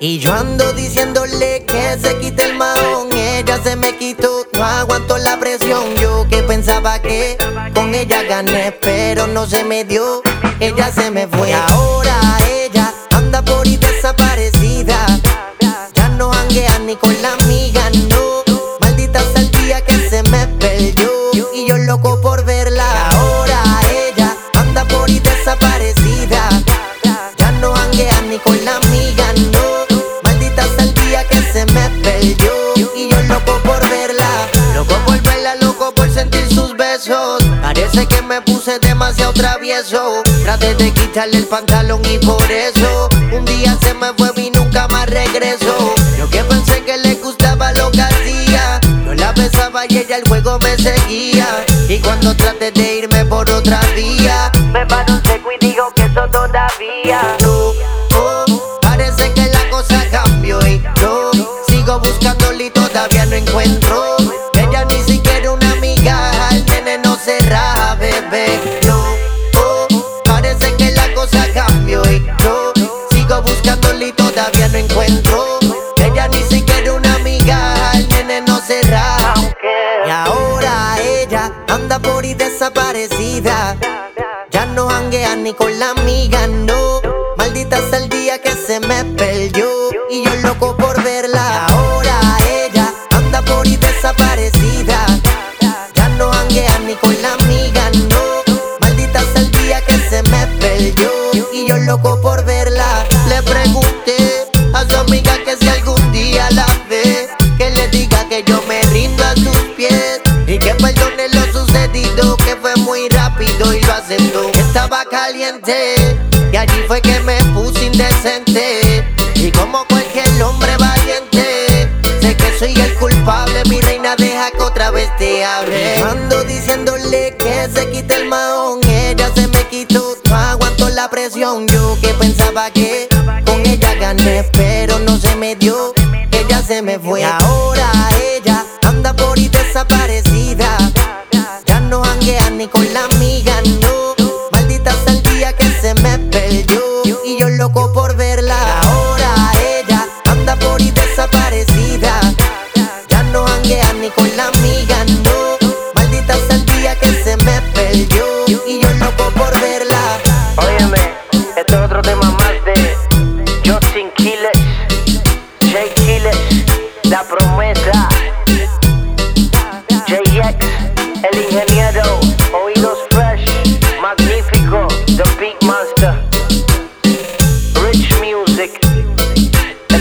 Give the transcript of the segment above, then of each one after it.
Y yo ando diciéndole que se quite el mahón. Ella se me quitó, no aguanto la presión. Yo que pensaba que con ella gané, pero no se me dio. Ella se me fue. ahora ella anda por ahí desaparecida. Ya no hanguea ni con la amiga, no. Maldita sea el día que se me perdió. Y yo loco por verla. ahora besos. Parece que me puse demasiado travieso. Traté de quitarle el pantalón y por eso un día se me fue y nunca más regresó. Yo que pensé que le gustaba lo que hacía. Yo la besaba y ella el juego me seguía. Y cuando traté de irme por otra vía, me paró un seco y digo que eso todavía. No, desaparecida. Ya no hanguea ni con la amiga, no. Maldita sea el día que se me perdió. Y yo loco por verla. Ahora ella anda por ahí desaparecida. Ya no hanguea ni con la amiga, no. Maldita sea el día que se me perdió. Y yo loco por verla. Le pregunté a su amiga que si algún día la ve, que le diga que yo me rindo a sus pies. Y que perdone muy rápido y lo aceptó. Estaba caliente y allí fue que me puse indecente. Y como cualquier hombre valiente, sé que soy el culpable. Mi reina, deja que otra vez te hable. Ando diciéndole que se quite el mahón. Ella se me quitó, no aguanto la presión. Yo que pensaba que con ella gané, pero no se me dio. Ella se me fue. Por verla.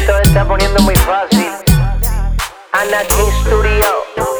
Está poniendo muy fácil. Anakin Studio.